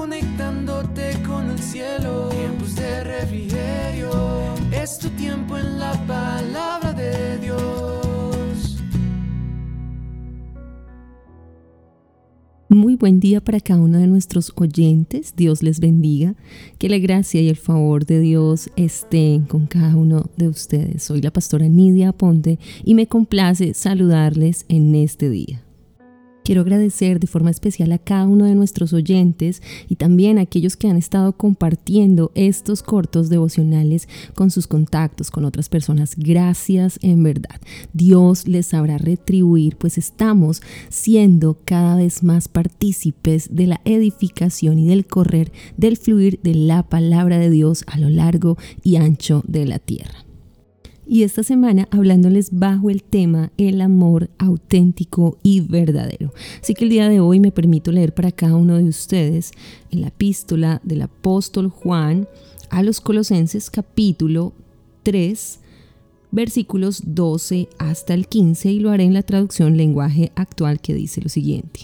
conectándote con el cielo. Tiempos de refrigerio, es tu tiempo en la palabra de Dios. Muy buen día para cada uno de nuestros oyentes. Dios les bendiga. Que la gracia y el favor de Dios estén con cada uno de ustedes. Soy la pastora Nidia Ponte y me complace saludarles en este día. Quiero agradecer de forma especial a cada uno de nuestros oyentes y también a aquellos que han estado compartiendo estos cortos devocionales con sus contactos, con otras personas. Gracias en verdad. Dios les sabrá retribuir, pues estamos siendo cada vez más partícipes de la edificación y del correr, del fluir de la palabra de Dios a lo largo y ancho de la tierra y esta semana hablándoles bajo el tema el amor auténtico y verdadero. Así que el día de hoy me permito leer para cada uno de ustedes en la epístola del apóstol Juan a los Colosenses capítulo 3 versículos 12 hasta el 15 y lo haré en la traducción lenguaje actual que dice lo siguiente.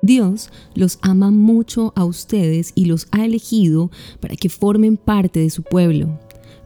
Dios los ama mucho a ustedes y los ha elegido para que formen parte de su pueblo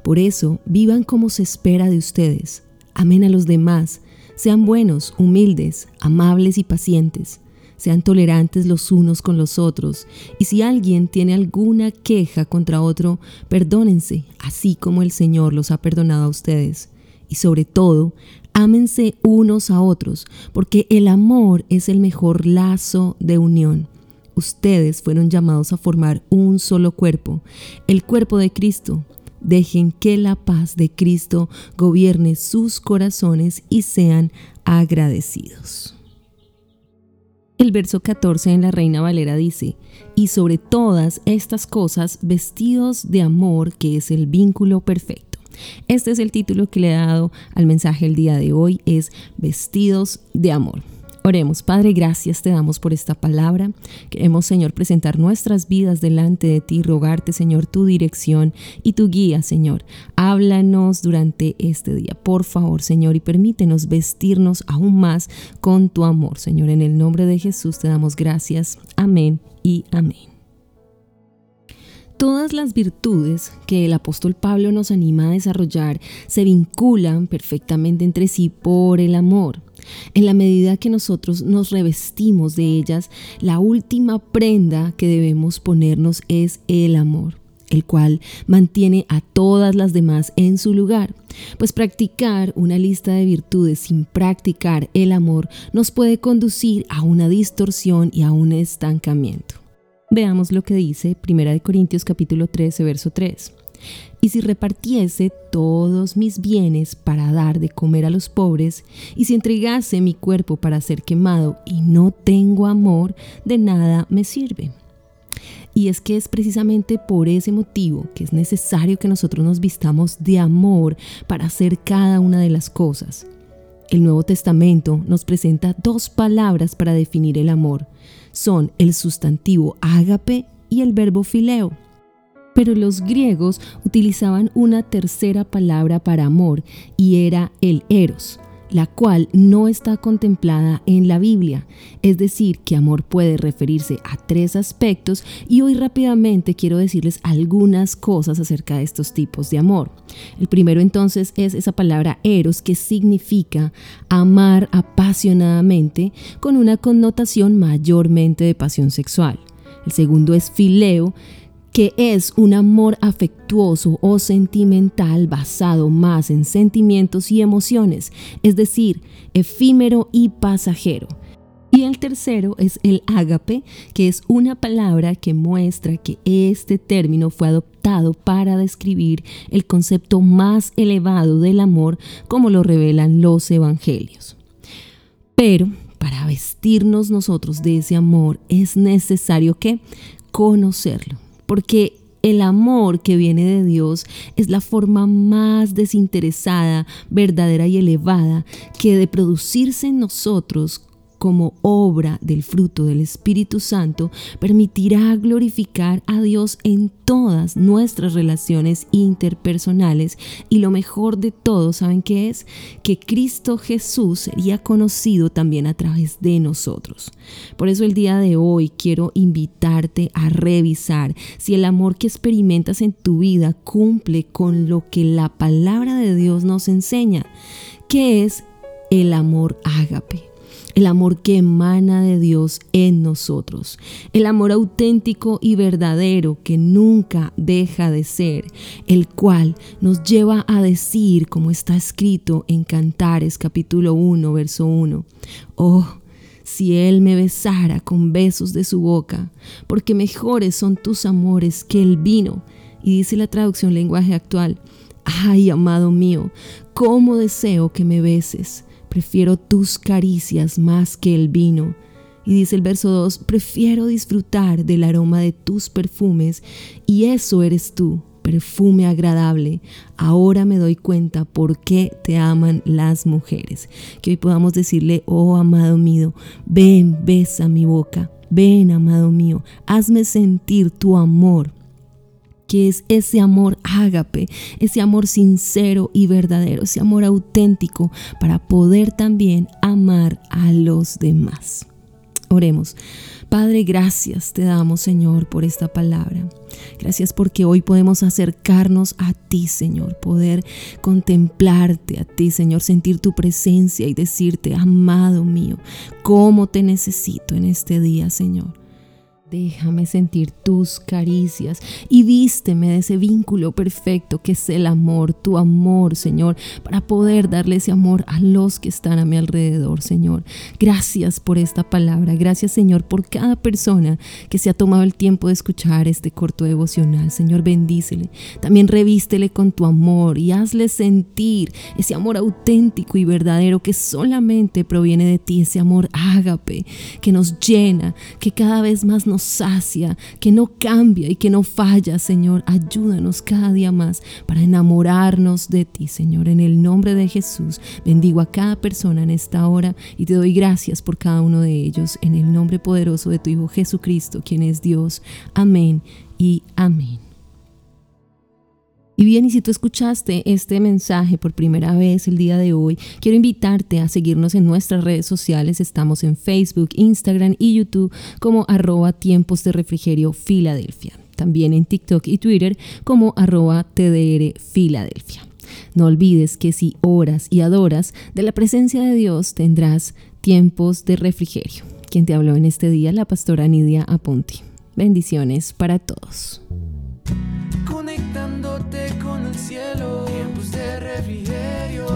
por eso, vivan como se espera de ustedes. Amen a los demás. Sean buenos, humildes, amables y pacientes. Sean tolerantes los unos con los otros. Y si alguien tiene alguna queja contra otro, perdónense, así como el Señor los ha perdonado a ustedes. Y sobre todo, ámense unos a otros, porque el amor es el mejor lazo de unión. Ustedes fueron llamados a formar un solo cuerpo, el cuerpo de Cristo Dejen que la paz de Cristo gobierne sus corazones y sean agradecidos. El verso 14 en la Reina Valera dice, y sobre todas estas cosas vestidos de amor que es el vínculo perfecto. Este es el título que le he dado al mensaje el día de hoy, es vestidos de amor. Oremos, Padre, gracias te damos por esta palabra. Queremos, Señor, presentar nuestras vidas delante de ti, rogarte, Señor, tu dirección y tu guía, Señor. Háblanos durante este día, por favor, Señor, y permítenos vestirnos aún más con tu amor, Señor. En el nombre de Jesús te damos gracias. Amén y amén. Todas las virtudes que el apóstol Pablo nos anima a desarrollar se vinculan perfectamente entre sí por el amor. En la medida que nosotros nos revestimos de ellas, la última prenda que debemos ponernos es el amor el cual mantiene a todas las demás en su lugar. Pues practicar una lista de virtudes sin practicar el amor nos puede conducir a una distorsión y a un estancamiento. Veamos lo que dice 1 Corintios capítulo 13, verso 3. Y si repartiese todos mis bienes para dar de comer a los pobres, y si entregase mi cuerpo para ser quemado y no tengo amor, de nada me sirve. Y es que es precisamente por ese motivo que es necesario que nosotros nos vistamos de amor para hacer cada una de las cosas. El Nuevo Testamento nos presenta dos palabras para definir el amor. Son el sustantivo ágape y el verbo fileo. Pero los griegos utilizaban una tercera palabra para amor y era el eros, la cual no está contemplada en la Biblia. Es decir, que amor puede referirse a tres aspectos y hoy rápidamente quiero decirles algunas cosas acerca de estos tipos de amor. El primero entonces es esa palabra eros que significa amar apasionadamente con una connotación mayormente de pasión sexual. El segundo es fileo que es un amor afectuoso o sentimental basado más en sentimientos y emociones, es decir, efímero y pasajero. Y el tercero es el ágape, que es una palabra que muestra que este término fue adoptado para describir el concepto más elevado del amor como lo revelan los evangelios. Pero para vestirnos nosotros de ese amor es necesario que conocerlo porque el amor que viene de Dios es la forma más desinteresada, verdadera y elevada que de producirse en nosotros como obra del fruto del Espíritu Santo permitirá glorificar a Dios en todas nuestras relaciones interpersonales y lo mejor de todo, ¿saben qué es? Que Cristo Jesús sería conocido también a través de nosotros. Por eso el día de hoy quiero invitarte a revisar si el amor que experimentas en tu vida cumple con lo que la palabra de Dios nos enseña, que es el amor ágape el amor que emana de Dios en nosotros, el amor auténtico y verdadero que nunca deja de ser, el cual nos lleva a decir, como está escrito en Cantares capítulo 1, verso 1, oh, si Él me besara con besos de su boca, porque mejores son tus amores que el vino. Y dice la traducción lenguaje actual, ay, amado mío, cómo deseo que me beses prefiero tus caricias más que el vino. Y dice el verso 2, prefiero disfrutar del aroma de tus perfumes, y eso eres tú, perfume agradable. Ahora me doy cuenta por qué te aman las mujeres. Que hoy podamos decirle, oh amado mío, ven, besa mi boca, ven, amado mío, hazme sentir tu amor que es ese amor ágape, ese amor sincero y verdadero, ese amor auténtico para poder también amar a los demás. Oremos. Padre, gracias te damos, Señor, por esta palabra. Gracias porque hoy podemos acercarnos a ti, Señor, poder contemplarte a ti, Señor, sentir tu presencia y decirte, amado mío, cómo te necesito en este día, Señor. Déjame sentir tus caricias y vísteme de ese vínculo perfecto que es el amor, tu amor, Señor, para poder darle ese amor a los que están a mi alrededor, Señor. Gracias por esta palabra, gracias, Señor, por cada persona que se ha tomado el tiempo de escuchar este corto devocional. Señor, bendícele. También revístele con tu amor y hazle sentir ese amor auténtico y verdadero que solamente proviene de ti, ese amor ágape que nos llena, que cada vez más nos sacia, que no cambia y que no falla, Señor. Ayúdanos cada día más para enamorarnos de ti, Señor. En el nombre de Jesús, bendigo a cada persona en esta hora y te doy gracias por cada uno de ellos. En el nombre poderoso de tu Hijo Jesucristo, quien es Dios. Amén y amén. Y bien, y si tú escuchaste este mensaje por primera vez el día de hoy, quiero invitarte a seguirnos en nuestras redes sociales. Estamos en Facebook, Instagram y YouTube como arroba tiempos de refrigerio Filadelfia. También en TikTok y Twitter como arroba TDR Filadelfia. No olvides que si oras y adoras de la presencia de Dios tendrás tiempos de refrigerio. Quien te habló en este día, la pastora Nidia Aponti. Bendiciones para todos cielo, tiempos de refrigerio,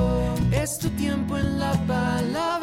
es tu tiempo en la palabra